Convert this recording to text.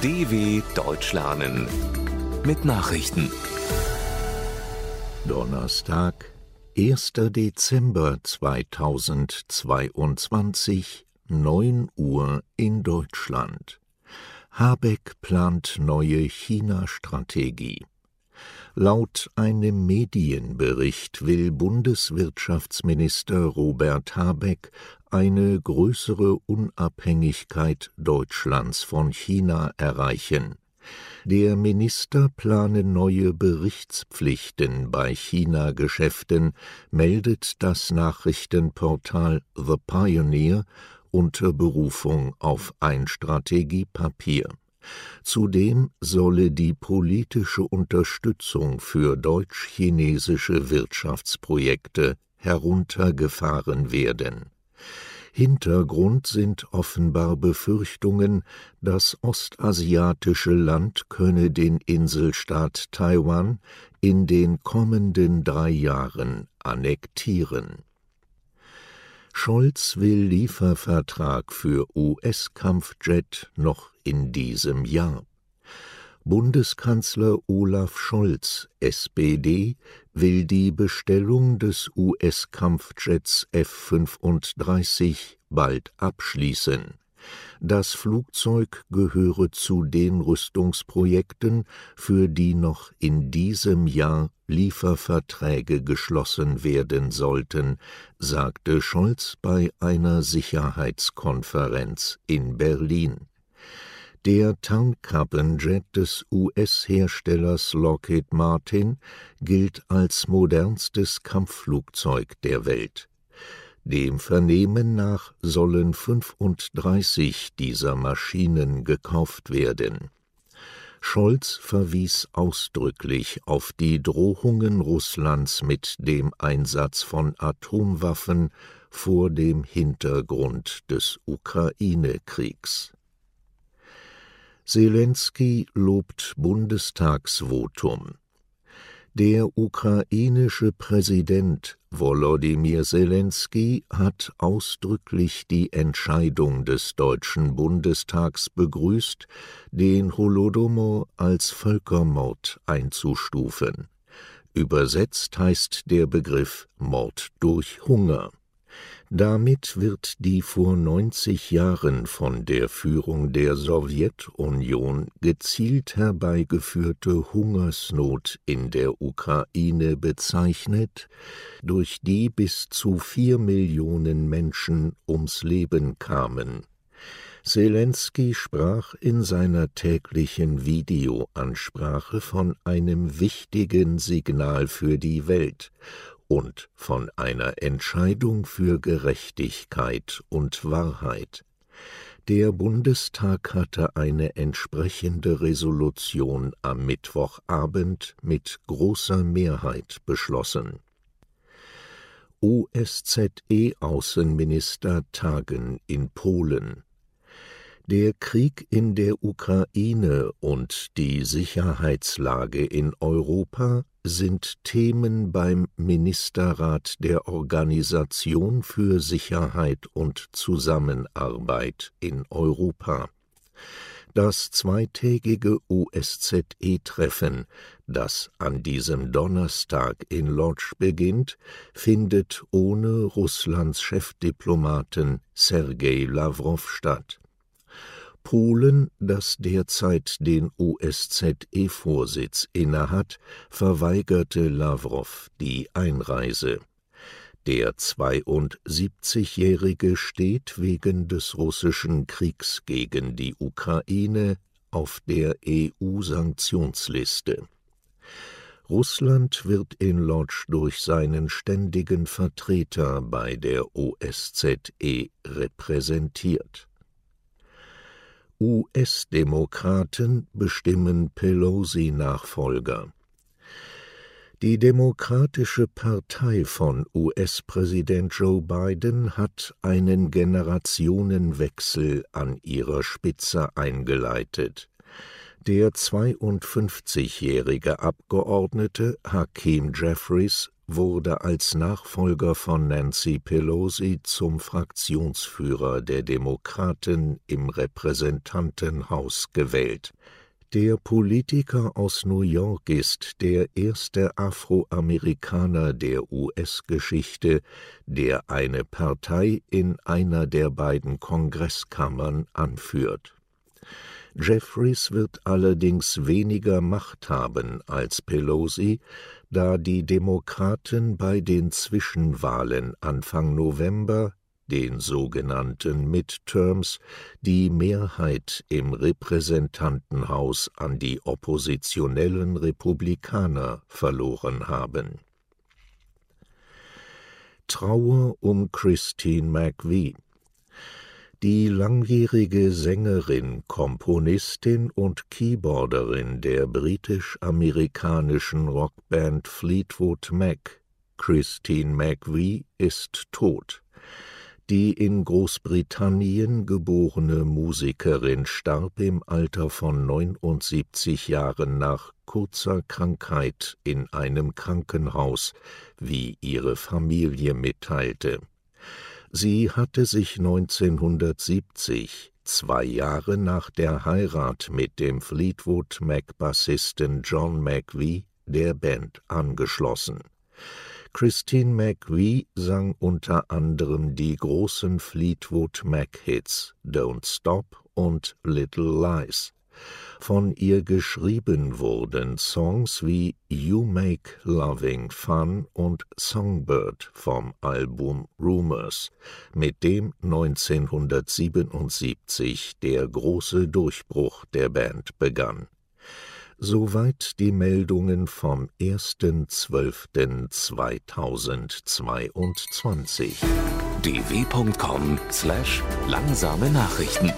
DW Deutsch lernen mit Nachrichten. Donnerstag, 1. Dezember 2022, 9 Uhr in Deutschland. Habeck plant neue China-Strategie. Laut einem Medienbericht will Bundeswirtschaftsminister Robert Habeck eine größere Unabhängigkeit Deutschlands von China erreichen. Der Minister plane neue Berichtspflichten bei China-Geschäften, meldet das Nachrichtenportal The Pioneer unter Berufung auf ein Strategiepapier. Zudem solle die politische Unterstützung für deutsch-chinesische Wirtschaftsprojekte heruntergefahren werden. Hintergrund sind offenbar Befürchtungen, das ostasiatische Land könne den Inselstaat Taiwan in den kommenden drei Jahren annektieren. Scholz will Liefervertrag für US-Kampfjet noch in diesem Jahr. Bundeskanzler Olaf Scholz, SPD, will die Bestellung des US-Kampfjets F-35 bald abschließen. Das Flugzeug gehöre zu den Rüstungsprojekten, für die noch in diesem Jahr Lieferverträge geschlossen werden sollten, sagte Scholz bei einer Sicherheitskonferenz in Berlin. Der Tarnkappenjet des US-Herstellers Lockheed Martin gilt als modernstes Kampfflugzeug der Welt. Dem Vernehmen nach sollen 35 dieser Maschinen gekauft werden. Scholz verwies ausdrücklich auf die Drohungen Russlands mit dem Einsatz von Atomwaffen vor dem Hintergrund des Ukraine-Kriegs. Zelensky lobt Bundestagsvotum. Der ukrainische Präsident Volodymyr Zelensky hat ausdrücklich die Entscheidung des Deutschen Bundestags begrüßt, den Holodomor als Völkermord einzustufen. Übersetzt heißt der Begriff Mord durch Hunger. Damit wird die vor 90 Jahren von der Führung der Sowjetunion gezielt herbeigeführte Hungersnot in der Ukraine bezeichnet, durch die bis zu vier Millionen Menschen ums Leben kamen. Zelensky sprach in seiner täglichen Videoansprache von einem wichtigen Signal für die Welt und von einer Entscheidung für Gerechtigkeit und Wahrheit. Der Bundestag hatte eine entsprechende Resolution am Mittwochabend mit großer Mehrheit beschlossen. OSZE-Außenminister tagen in Polen. Der Krieg in der Ukraine und die Sicherheitslage in Europa sind Themen beim Ministerrat der Organisation für Sicherheit und Zusammenarbeit in Europa. Das zweitägige OSZE-Treffen, das an diesem Donnerstag in Lodz beginnt, findet ohne Russlands Chefdiplomaten Sergei Lawrow statt. Polen, das derzeit den OSZE-Vorsitz innehat, verweigerte Lawrow die Einreise. Der 72-Jährige steht wegen des russischen Kriegs gegen die Ukraine auf der EU-Sanktionsliste. Russland wird in Lodz durch seinen ständigen Vertreter bei der OSZE repräsentiert. US-Demokraten bestimmen Pelosi-Nachfolger. Die Demokratische Partei von US-Präsident Joe Biden hat einen Generationenwechsel an ihrer Spitze eingeleitet. Der 52-jährige Abgeordnete Hakeem Jeffries wurde als Nachfolger von Nancy Pelosi zum Fraktionsführer der Demokraten im Repräsentantenhaus gewählt. Der Politiker aus New York ist der erste Afroamerikaner der US-Geschichte, der eine Partei in einer der beiden Kongresskammern anführt. Jeffries wird allerdings weniger Macht haben als Pelosi, da die Demokraten bei den Zwischenwahlen Anfang November, den sogenannten Midterms, die Mehrheit im Repräsentantenhaus an die oppositionellen Republikaner verloren haben. Trauer um Christine McVie die langjährige Sängerin, Komponistin und Keyboarderin der britisch-amerikanischen Rockband Fleetwood Mac, Christine McVie, ist tot. Die in Großbritannien geborene Musikerin starb im Alter von 79 Jahren nach kurzer Krankheit in einem Krankenhaus, wie ihre Familie mitteilte Sie hatte sich 1970, zwei Jahre nach der Heirat mit dem Fleetwood Mac-Bassisten John McVie, der Band angeschlossen. Christine McVie sang unter anderem die großen Fleetwood Mac-Hits Don't Stop und Little Lies. Von ihr geschrieben wurden Songs wie You Make Loving Fun und Songbird vom Album Rumors, mit dem 1977 der große Durchbruch der Band begann. Soweit die Meldungen vom 1.12.2022. dw.com/langsame Nachrichten